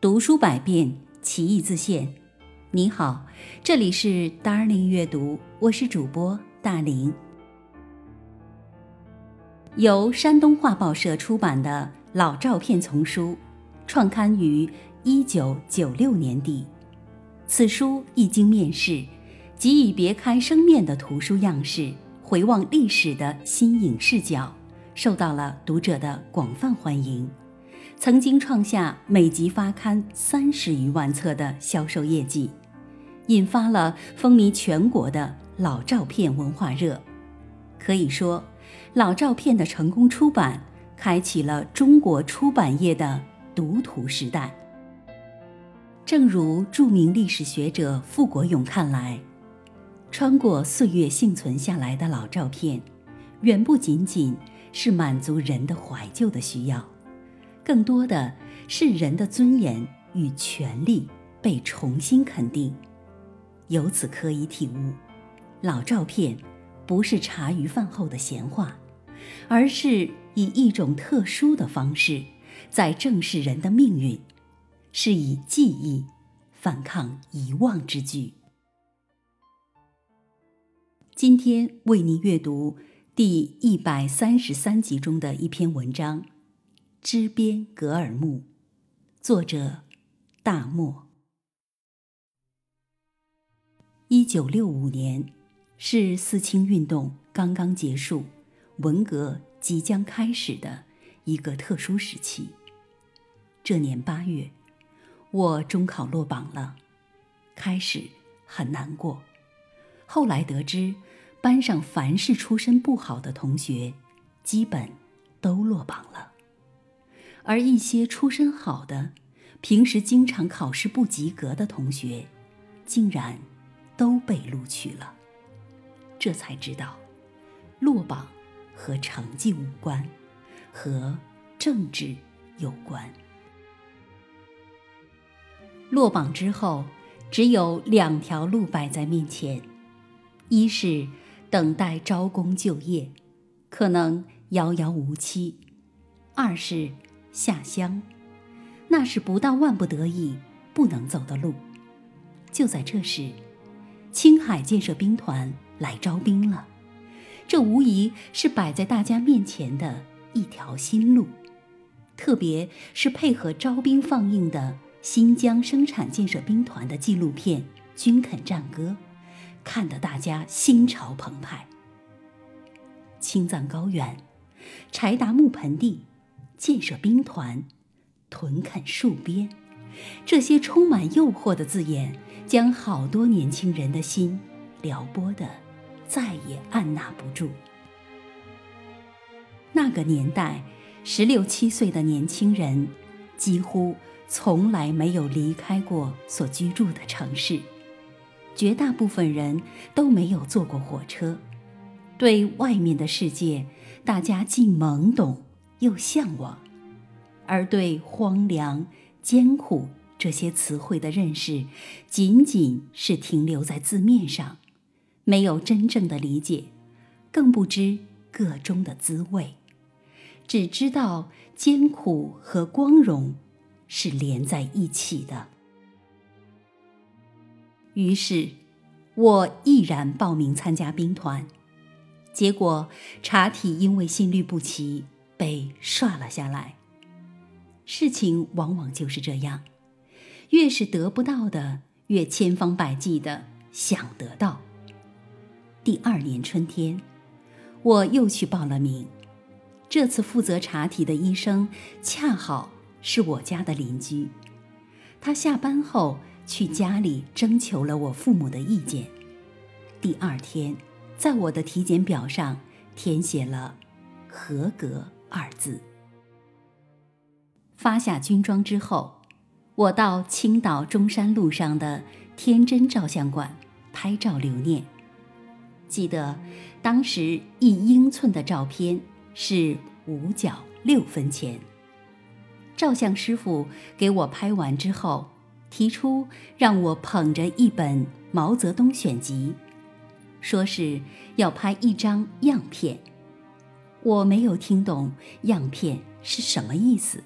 读书百遍，其义自现。你好，这里是 Darling 阅读，我是主播大林。由山东画报社出版的老照片丛书，创刊于一九九六年底。此书一经面世，即以别开生面的图书样式，回望历史的新颖视角，受到了读者的广泛欢迎。曾经创下每集发刊三十余万册的销售业绩，引发了风靡全国的老照片文化热。可以说，老照片的成功出版，开启了中国出版业的读图时代。正如著名历史学者傅国勇看来，穿过岁月幸存下来的老照片，远不仅仅是满足人的怀旧的需要。更多的是人的尊严与权利被重新肯定，由此可以体悟，老照片不是茶余饭后的闲话，而是以一种特殊的方式在正视人的命运，是以记忆反抗遗忘之举。今天为您阅读第一百三十三集中的一篇文章。支边格尔木，作者大漠。一九六五年是四清运动刚刚结束、文革即将开始的一个特殊时期。这年八月，我中考落榜了，开始很难过。后来得知，班上凡是出身不好的同学，基本都落榜了。而一些出身好的、平时经常考试不及格的同学，竟然都被录取了。这才知道，落榜和成绩无关，和政治有关。落榜之后，只有两条路摆在面前：一是等待招工就业，可能遥遥无期；二是。下乡，那是不到万不得已不能走的路。就在这时，青海建设兵团来招兵了，这无疑是摆在大家面前的一条新路。特别是配合招兵放映的新疆生产建设兵团的纪录片《军垦战歌》，看得大家心潮澎湃。青藏高原，柴达木盆地。建设兵团，屯垦戍边，这些充满诱惑的字眼，将好多年轻人的心撩拨的再也按捺不住。那个年代，十六七岁的年轻人几乎从来没有离开过所居住的城市，绝大部分人都没有坐过火车，对外面的世界，大家既懵懂。又向往，而对荒凉、艰苦这些词汇的认识，仅仅是停留在字面上，没有真正的理解，更不知个中的滋味，只知道艰苦和光荣是连在一起的。于是，我毅然报名参加兵团，结果查体因为心律不齐。被刷了下来。事情往往就是这样，越是得不到的，越千方百计的想得到。第二年春天，我又去报了名。这次负责查体的医生恰好是我家的邻居，他下班后去家里征求了我父母的意见。第二天，在我的体检表上填写了“合格”。二字。发下军装之后，我到青岛中山路上的天真照相馆拍照留念。记得当时一英寸的照片是五角六分钱。照相师傅给我拍完之后，提出让我捧着一本毛泽东选集，说是要拍一张样片。我没有听懂样片是什么意思，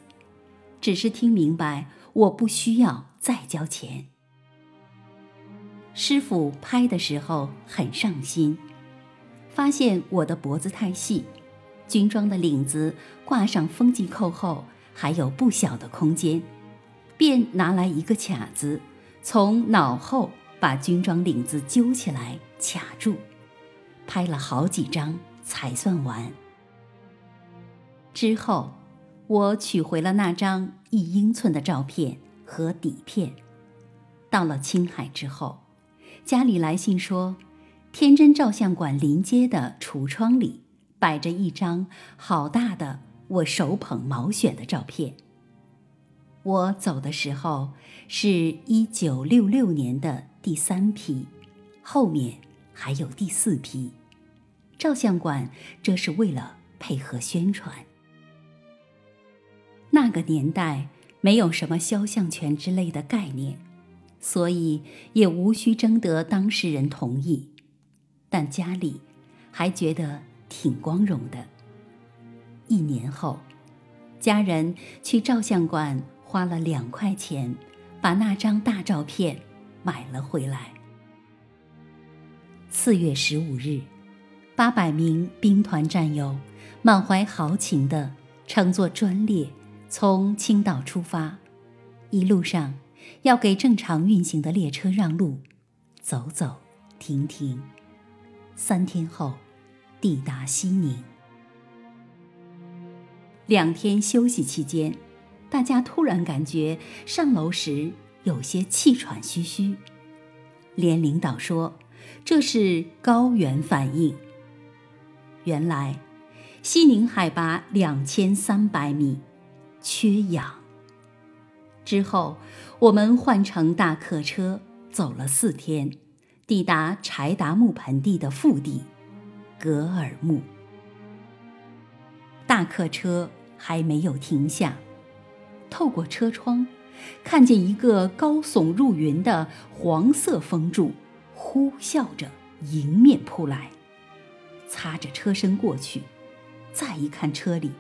只是听明白我不需要再交钱。师傅拍的时候很上心，发现我的脖子太细，军装的领子挂上风纪扣后还有不小的空间，便拿来一个卡子，从脑后把军装领子揪起来卡住，拍了好几张才算完。之后，我取回了那张一英寸的照片和底片。到了青海之后。家里来信说，天真照相馆临街的橱窗里摆着一张好大的我手捧毛选的照片。我走的时候是一九六六年的第三批，后面还有第四批。照相馆这是为了配合宣传。那个年代没有什么肖像权之类的概念。所以也无需征得当事人同意，但家里还觉得挺光荣的。一年后，家人去照相馆花了两块钱，把那张大照片买了回来。四月十五日，八百名兵团战友满怀豪情地乘坐专列从青岛出发，一路上。要给正常运行的列车让路，走走停停。三天后，抵达西宁。两天休息期间，大家突然感觉上楼时有些气喘吁吁，连领导说这是高原反应。原来，西宁海拔两千三百米，缺氧。之后，我们换乘大客车走了四天，抵达柴达木盆地的腹地——格尔木。大客车还没有停下，透过车窗，看见一个高耸入云的黄色风柱，呼啸着迎面扑来，擦着车身过去。再一看车里。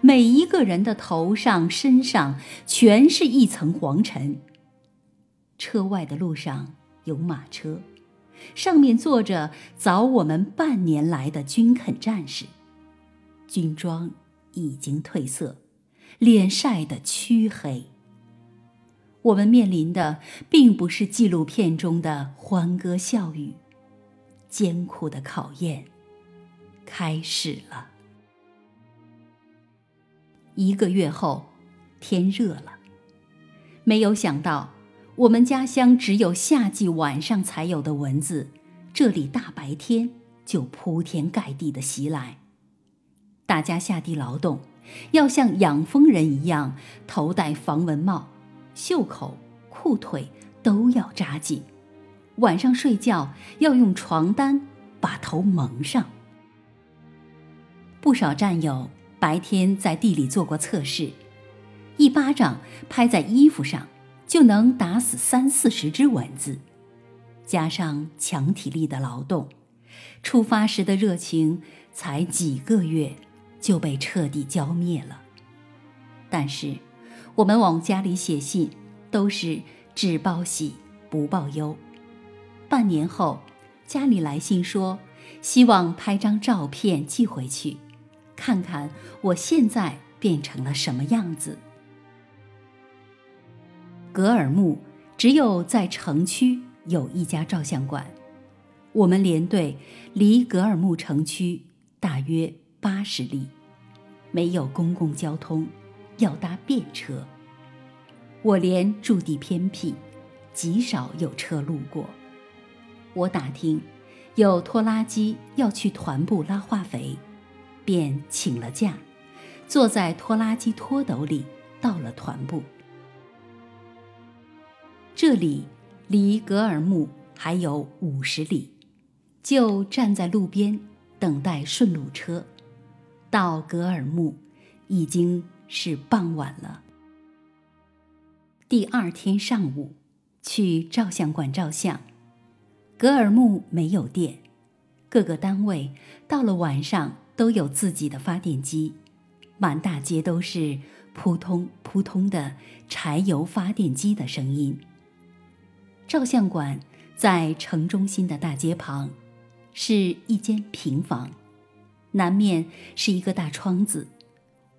每一个人的头上、身上全是一层黄尘。车外的路上有马车，上面坐着早我们半年来的军垦战士，军装已经褪色，脸晒得黢黑。我们面临的并不是纪录片中的欢歌笑语，艰苦的考验开始了。一个月后，天热了。没有想到，我们家乡只有夏季晚上才有的蚊子，这里大白天就铺天盖地的袭来。大家下地劳动，要像养蜂人一样，头戴防蚊帽，袖口、裤腿都要扎紧。晚上睡觉要用床单把头蒙上。不少战友。白天在地里做过测试，一巴掌拍在衣服上就能打死三四十只蚊子，加上强体力的劳动，出发时的热情才几个月就被彻底浇灭了。但是，我们往家里写信都是只报喜不报忧。半年后，家里来信说，希望拍张照片寄回去。看看我现在变成了什么样子。格尔木只有在城区有一家照相馆，我们连队离格尔木城区大约八十里，没有公共交通，要搭便车。我连驻地偏僻，极少有车路过。我打听，有拖拉机要去团部拉化肥。便请了假，坐在拖拉机拖斗里到了团部。这里离格尔木还有五十里，就站在路边等待顺路车。到格尔木已经是傍晚了。第二天上午去照相馆照相，格尔木没有电，各个单位到了晚上。都有自己的发电机，满大街都是扑通扑通的柴油发电机的声音。照相馆在城中心的大街旁，是一间平房，南面是一个大窗子，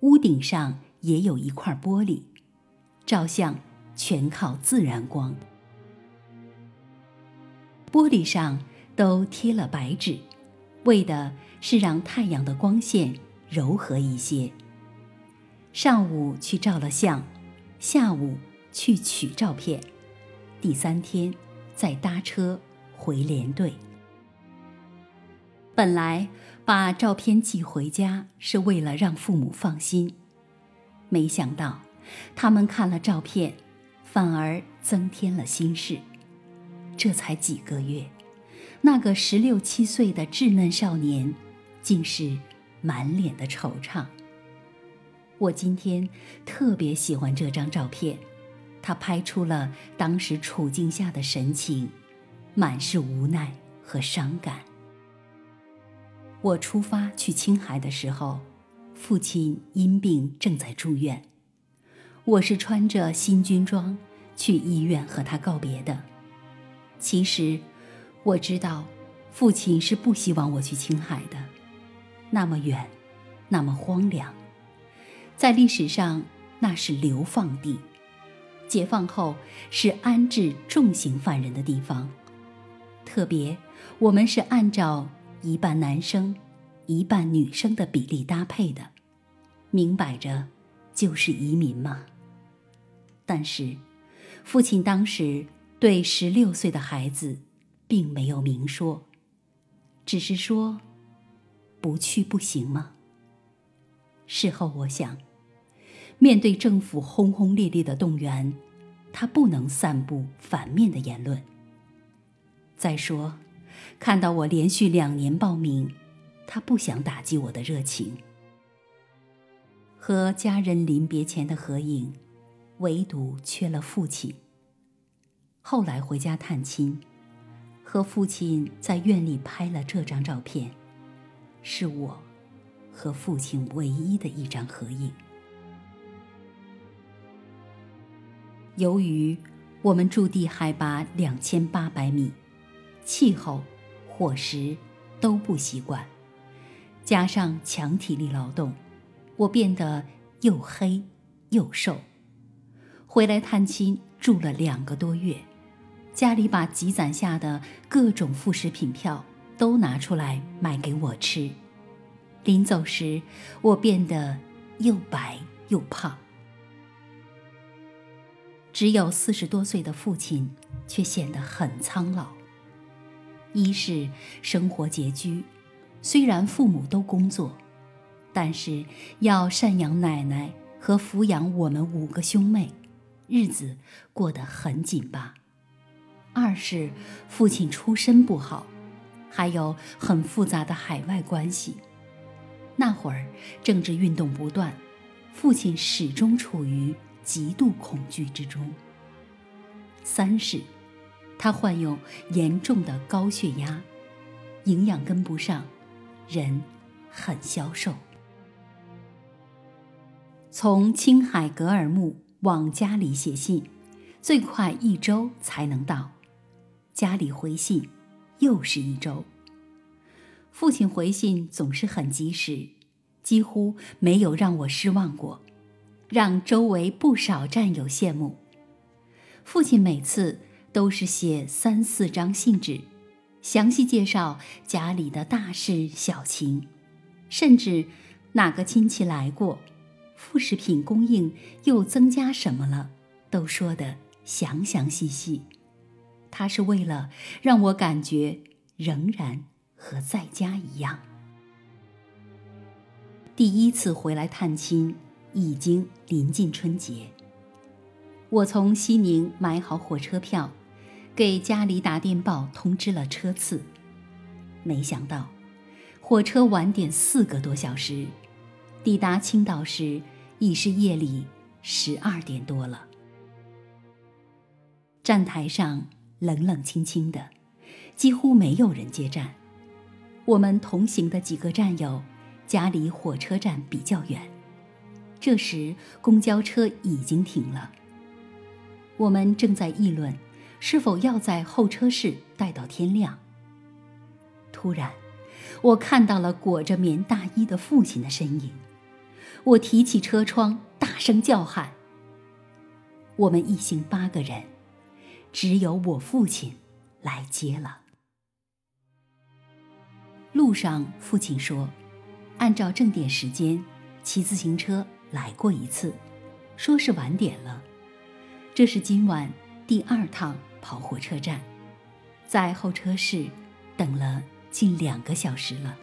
屋顶上也有一块玻璃，照相全靠自然光。玻璃上都贴了白纸，为的是让太阳的光线柔和一些。上午去照了相，下午去取照片。第三天，再搭车回连队。本来把照片寄回家是为了让父母放心，没想到他们看了照片，反而增添了心事。这才几个月，那个十六七岁的稚嫩少年，竟是满脸的惆怅。我今天特别喜欢这张照片。他拍出了当时处境下的神情，满是无奈和伤感。我出发去青海的时候，父亲因病正在住院，我是穿着新军装去医院和他告别的。其实，我知道，父亲是不希望我去青海的，那么远，那么荒凉，在历史上那是流放地。解放后是安置重刑犯人的地方，特别我们是按照一半男生、一半女生的比例搭配的，明摆着就是移民嘛。但是，父亲当时对十六岁的孩子并没有明说，只是说不去不行吗？事后我想。面对政府轰轰烈烈的动员，他不能散布反面的言论。再说，看到我连续两年报名，他不想打击我的热情。和家人临别前的合影，唯独缺了父亲。后来回家探亲，和父亲在院里拍了这张照片，是我和父亲唯一的一张合影。由于我们驻地海拔两千八百米，气候、伙食都不习惯，加上强体力劳动，我变得又黑又瘦。回来探亲住了两个多月，家里把积攒下的各种副食品票都拿出来买给我吃。临走时，我变得又白又胖。只有四十多岁的父亲，却显得很苍老。一是生活拮据，虽然父母都工作，但是要赡养奶奶和抚养我们五个兄妹，日子过得很紧巴。二是父亲出身不好，还有很复杂的海外关系。那会儿政治运动不断，父亲始终处于。极度恐惧之中。三是，他患有严重的高血压，营养跟不上，人很消瘦。从青海格尔木往家里写信，最快一周才能到，家里回信又是一周。父亲回信总是很及时，几乎没有让我失望过。让周围不少战友羡慕。父亲每次都是写三四张信纸，详细介绍家里的大事小情，甚至哪个亲戚来过，副食品供应又增加什么了，都说得详详细细。他是为了让我感觉仍然和在家一样。第一次回来探亲。已经临近春节，我从西宁买好火车票，给家里打电报通知了车次。没想到，火车晚点四个多小时，抵达青岛时已是夜里十二点多了。站台上冷冷清清的，几乎没有人接站。我们同行的几个战友，家离火车站比较远。这时公交车已经停了。我们正在议论，是否要在候车室待到天亮。突然，我看到了裹着棉大衣的父亲的身影。我提起车窗，大声叫喊。我们一行八个人，只有我父亲来接了。路上，父亲说：“按照正点时间，骑自行车来过一次，说是晚点了。这是今晚第二趟跑火车站，在候车室等了近两个小时了。”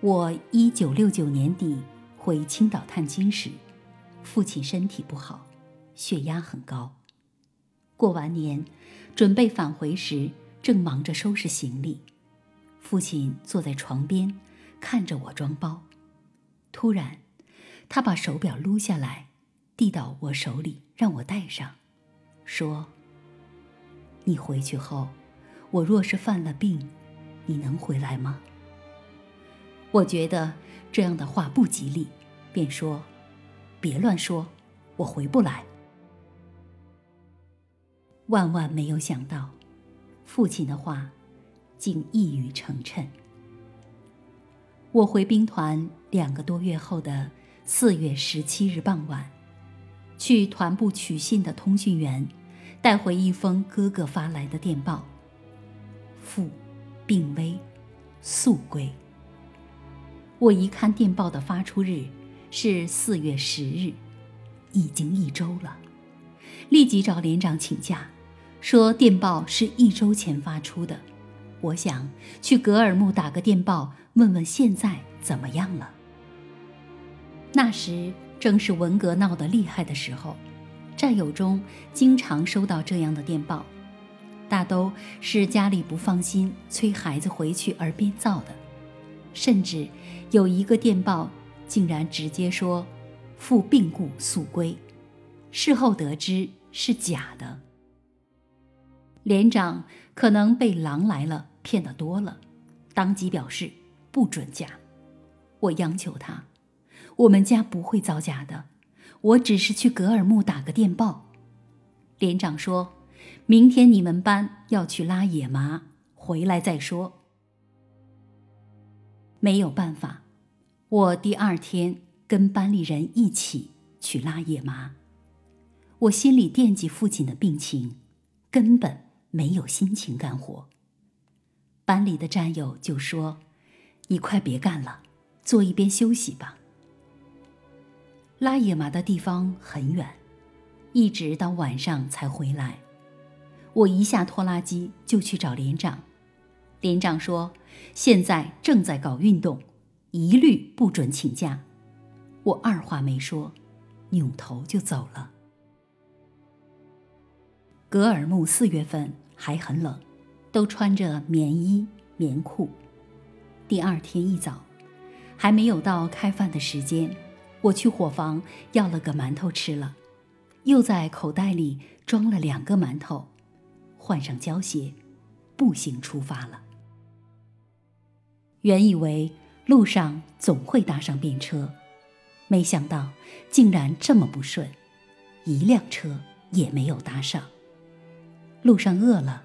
我一九六九年底回青岛探亲时，父亲身体不好，血压很高。过完年，准备返回时，正忙着收拾行李。父亲坐在床边，看着我装包。突然，他把手表撸下来，递到我手里，让我戴上，说：“你回去后，我若是犯了病，你能回来吗？”我觉得这样的话不吉利，便说：“别乱说，我回不来。”万万没有想到，父亲的话竟一语成谶。我回兵团两个多月后的四月十七日傍晚，去团部取信的通讯员带回一封哥哥发来的电报：“父病危，速归。”我一看电报的发出日是四月十日，已经一周了，立即找连长请假，说电报是一周前发出的。我想去格尔木打个电报，问问现在怎么样了。那时正是文革闹得厉害的时候，战友中经常收到这样的电报，大都是家里不放心催孩子回去而编造的。甚至有一个电报，竟然直接说“父病故，速归”，事后得知是假的。连长可能被狼来了骗得多了，当即表示不准假。我央求他：“我们家不会造假的，我只是去格尔木打个电报。”连长说：“明天你们班要去拉野麻，回来再说。”没有办法，我第二天跟班里人一起去拉野麻。我心里惦记父亲的病情，根本没有心情干活。班里的战友就说：“你快别干了，坐一边休息吧。”拉野麻的地方很远，一直到晚上才回来。我一下拖拉机就去找连长。连长说：“现在正在搞运动，一律不准请假。”我二话没说，扭头就走了。格尔木四月份还很冷，都穿着棉衣棉裤。第二天一早，还没有到开饭的时间，我去伙房要了个馒头吃了，又在口袋里装了两个馒头，换上胶鞋，步行出发了。原以为路上总会搭上便车，没想到竟然这么不顺，一辆车也没有搭上。路上饿了，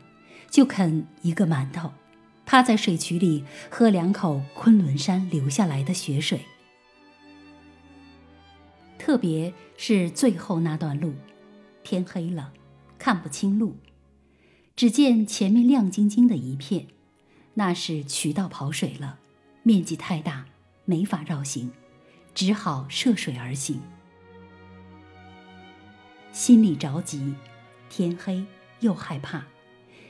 就啃一个馒头，趴在水渠里喝两口昆仑山流下来的雪水。特别是最后那段路，天黑了，看不清路，只见前面亮晶晶的一片。那是渠道跑水了，面积太大，没法绕行，只好涉水而行。心里着急，天黑又害怕，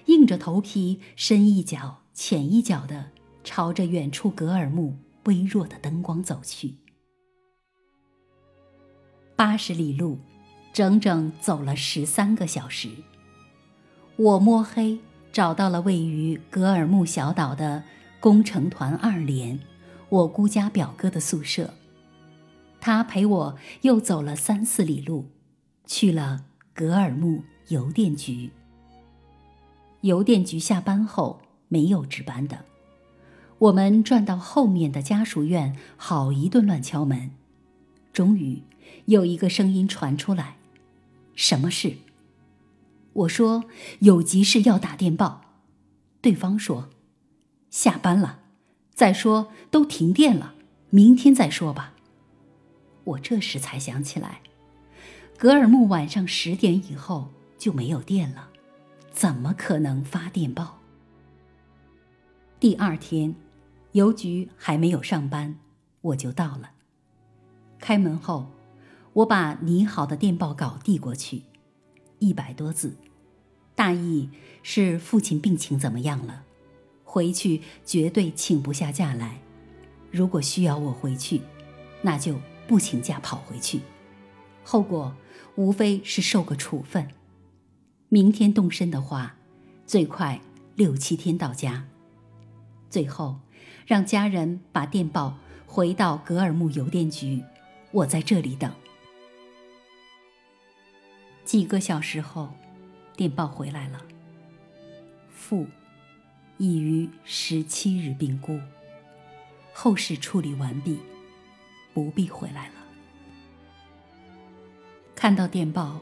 硬着头皮深一脚浅一脚的朝着远处格尔木微弱的灯光走去。八十里路，整整走了十三个小时。我摸黑。找到了位于格尔木小岛的工程团二连，我姑家表哥的宿舍。他陪我又走了三四里路，去了格尔木邮电局。邮电局下班后没有值班的，我们转到后面的家属院，好一顿乱敲门。终于，有一个声音传出来：“什么事？”我说：“有急事要打电报。”对方说：“下班了。”再说都停电了，明天再说吧。我这时才想起来，格尔木晚上十点以后就没有电了，怎么可能发电报？第二天。邮局还没有上班，我就到了。开门后，我把拟好的电报稿递过去，一百多字，大意是父亲病情怎么样了，回去绝对请不下假来。如果需要我回去，那就不请假跑回去，后果无非是受个处分。明天动身的话，最快六七天到家。最后。让家人把电报回到格尔木邮电局，我在这里等。几个小时后，电报回来了。父已于十七日病故，后事处理完毕，不必回来了。看到电报，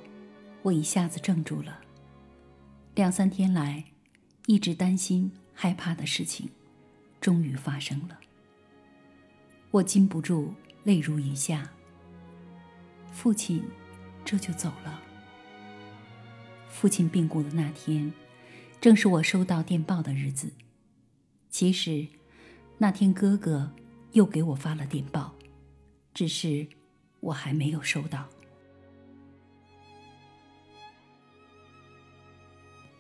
我一下子怔住了。两三天来，一直担心害怕的事情。终于发生了，我禁不住泪如雨下。父亲这就走了。父亲病故的那天，正是我收到电报的日子。其实，那天哥哥又给我发了电报，只是我还没有收到。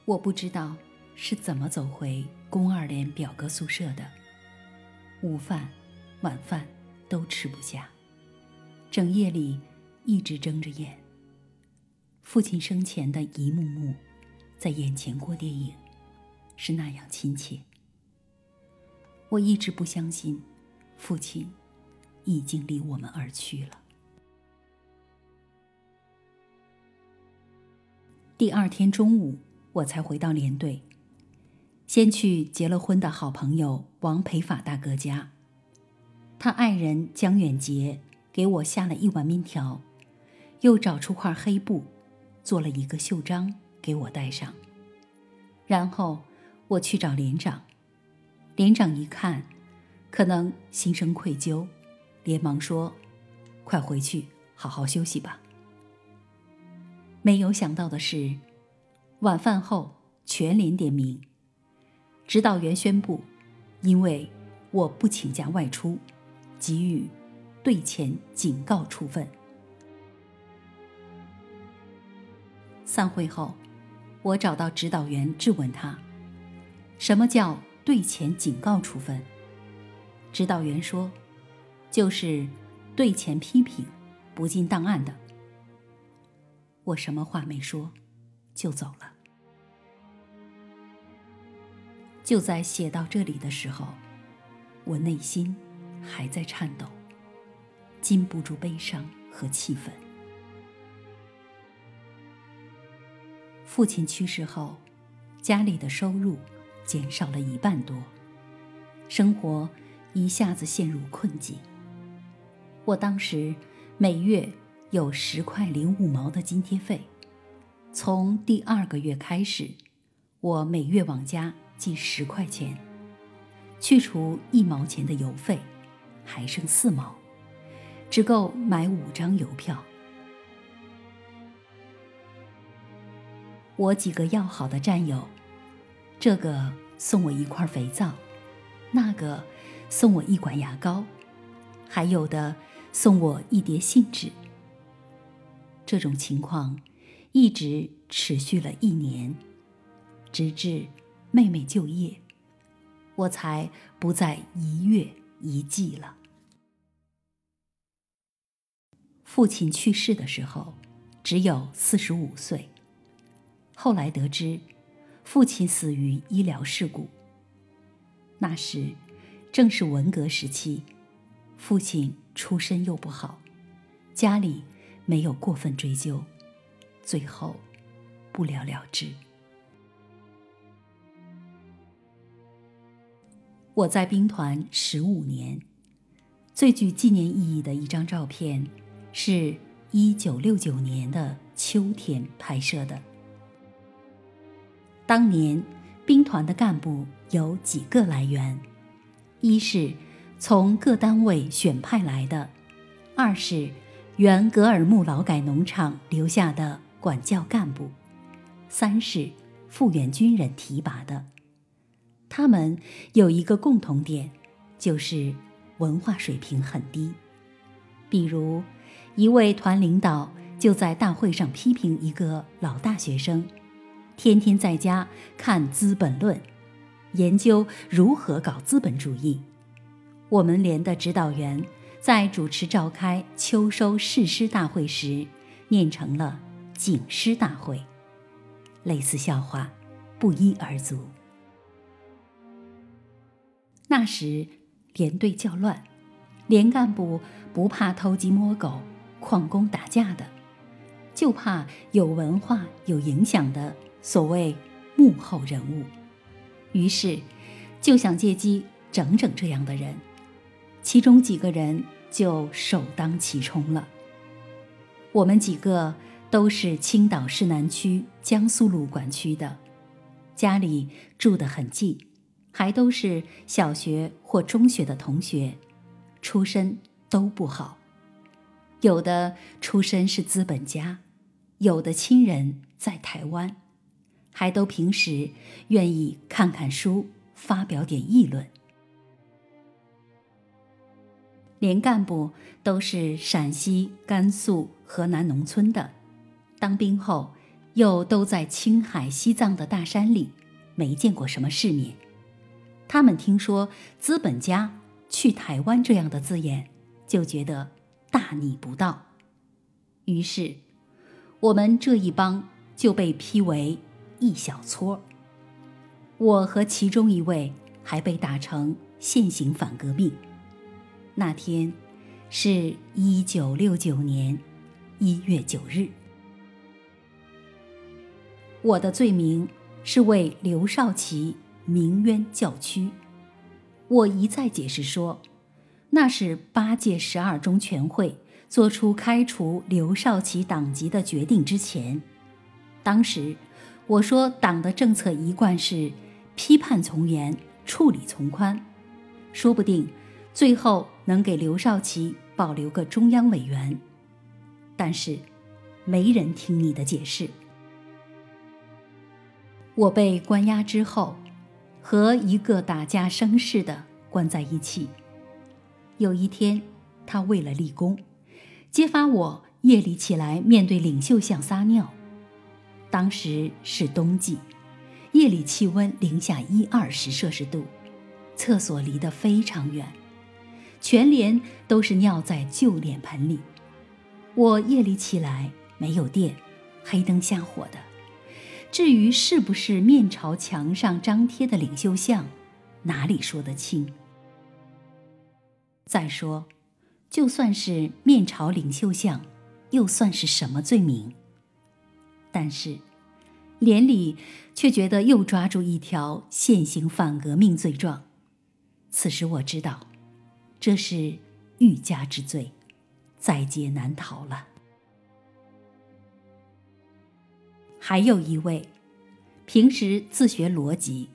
我不知道。是怎么走回宫二连表哥宿舍的？午饭、晚饭都吃不下，整夜里一直睁着眼。父亲生前的一幕幕，在眼前过电影，是那样亲切。我一直不相信，父亲已经离我们而去了。第二天中午，我才回到连队。先去结了婚的好朋友王培法大哥家，他爱人江远杰给我下了一碗面条，又找出块黑布，做了一个袖章给我戴上。然后我去找连长，连长一看，可能心生愧疚，连忙说：“快回去好好休息吧。”没有想到的是，晚饭后全连点名。指导员宣布，因为我不请假外出，给予对前警告处分。散会后，我找到指导员质问他：“什么叫对前警告处分？”指导员说：“就是对前批评，不进档案的。”我什么话没说，就走了。就在写到这里的时候，我内心还在颤抖，禁不住悲伤和气愤。父亲去世后，家里的收入减少了一半多，生活一下子陷入困境。我当时每月有十块零五毛的津贴费，从第二个月开始，我每月往家。寄十块钱，去除一毛钱的邮费，还剩四毛，只够买五张邮票。我几个要好的战友，这个送我一块肥皂，那个送我一管牙膏，还有的送我一叠信纸。这种情况一直持续了一年，直至。妹妹就业，我才不再一月一季了。父亲去世的时候，只有四十五岁。后来得知，父亲死于医疗事故。那时正是文革时期，父亲出身又不好，家里没有过分追究，最后不了了之。我在兵团十五年，最具纪念意义的一张照片，是一九六九年的秋天拍摄的。当年兵团的干部有几个来源：一是从各单位选派来的；二是原格尔木劳改农场留下的管教干部；三是复员军人提拔的。他们有一个共同点，就是文化水平很低。比如，一位团领导就在大会上批评一个老大学生。天天在家看《资本论》，研究如何搞资本主义。我们连的指导员在主持召开秋收誓师大会时，念成了警师大会。类似笑话不一而足。那时连队较乱，连干部不怕偷鸡摸狗、旷工打架的，就怕有文化、有影响的。所谓幕后人物，于是就想借机整整这样的人，其中几个人就首当其冲了。我们几个都是青岛市南区江苏路管区的，家里住得很近，还都是小学或中学的同学，出身都不好，有的出身是资本家，有的亲人在台湾。还都平时愿意看看书，发表点议论。连干部都是陕西、甘肃、河南农村的，当兵后又都在青海、西藏的大山里，没见过什么世面。他们听说“资本家去台湾”这样的字眼，就觉得大逆不道。于是，我们这一帮就被批为。一小撮，我和其中一位还被打成现行反革命。那天是一九六九年一月九日，我的罪名是为刘少奇鸣冤叫屈。我一再解释说，那是八届十二中全会做出开除刘少奇党籍的决定之前，当时。我说，党的政策一贯是批判从严，处理从宽，说不定最后能给刘少奇保留个中央委员。但是，没人听你的解释。我被关押之后，和一个打架生事的关在一起。有一天，他为了立功，揭发我夜里起来面对领袖像撒尿。当时是冬季，夜里气温零下一二十摄氏度，厕所离得非常远，全连都是尿在旧脸盆里。我夜里起来没有电，黑灯瞎火的。至于是不是面朝墙上张贴的领袖像，哪里说得清？再说，就算是面朝领袖像，又算是什么罪名？但是，连里却觉得又抓住一条现行反革命罪状。此时我知道，这是欲加之罪，在劫难逃了。还有一位，平时自学逻辑，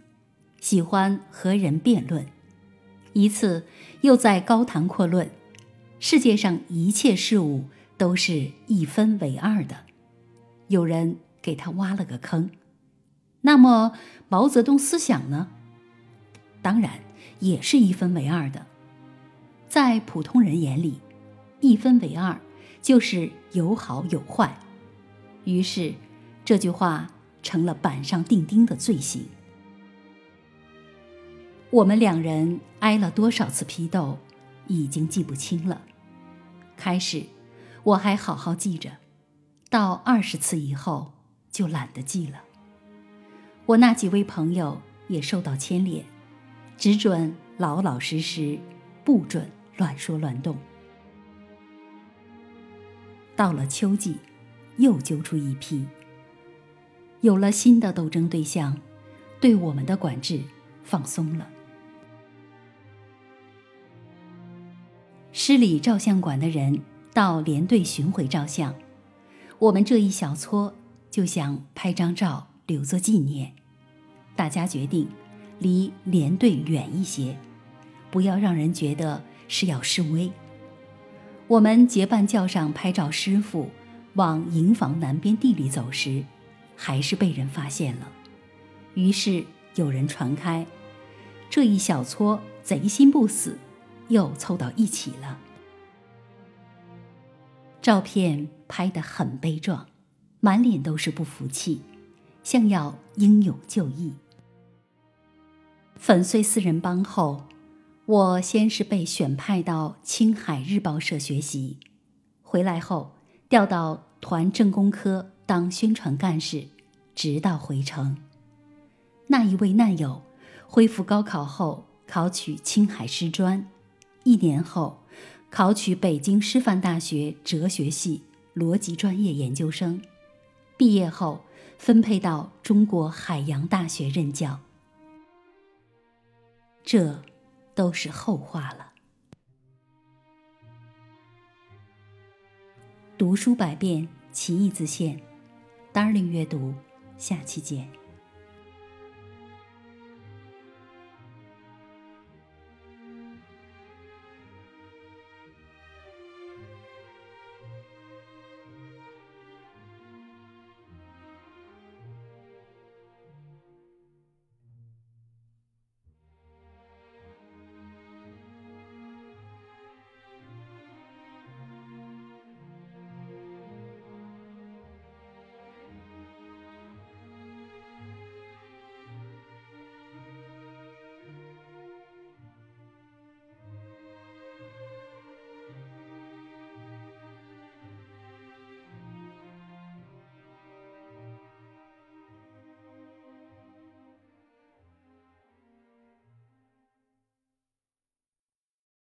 喜欢和人辩论，一次又在高谈阔论，世界上一切事物都是一分为二的。有人给他挖了个坑，那么毛泽东思想呢？当然也是一分为二的。在普通人眼里，一分为二就是有好有坏，于是这句话成了板上钉钉的罪行。我们两人挨了多少次批斗，已经记不清了。开始我还好好记着。到二十次以后，就懒得记了。我那几位朋友也受到牵连，只准老老实实，不准乱说乱动。到了秋季，又揪出一批。有了新的斗争对象，对我们的管制放松了。市里照相馆的人到连队巡回照相，我们这一小撮就想拍张照留作纪念。大家决定离连队远一些，不要让人觉得是要示威。我们结伴叫上拍照师傅，往营房南边地里走时，还是被人发现了。于是有人传开，这一小撮贼心不死，又凑到一起了。照片拍得很悲壮，满脸都是不服气，像要英勇就义。粉碎四人帮后，我先是被选派到青海日报社学习，回来后调到团政工科当宣传干事，直到回城。那一位难友恢复高考后考取青海师专，一年后考取北京师范大学哲学系逻辑专业研究生，毕业后分配到中国海洋大学任教。这，都是后话了。读书百遍，其义自现。Darling 阅读，下期见。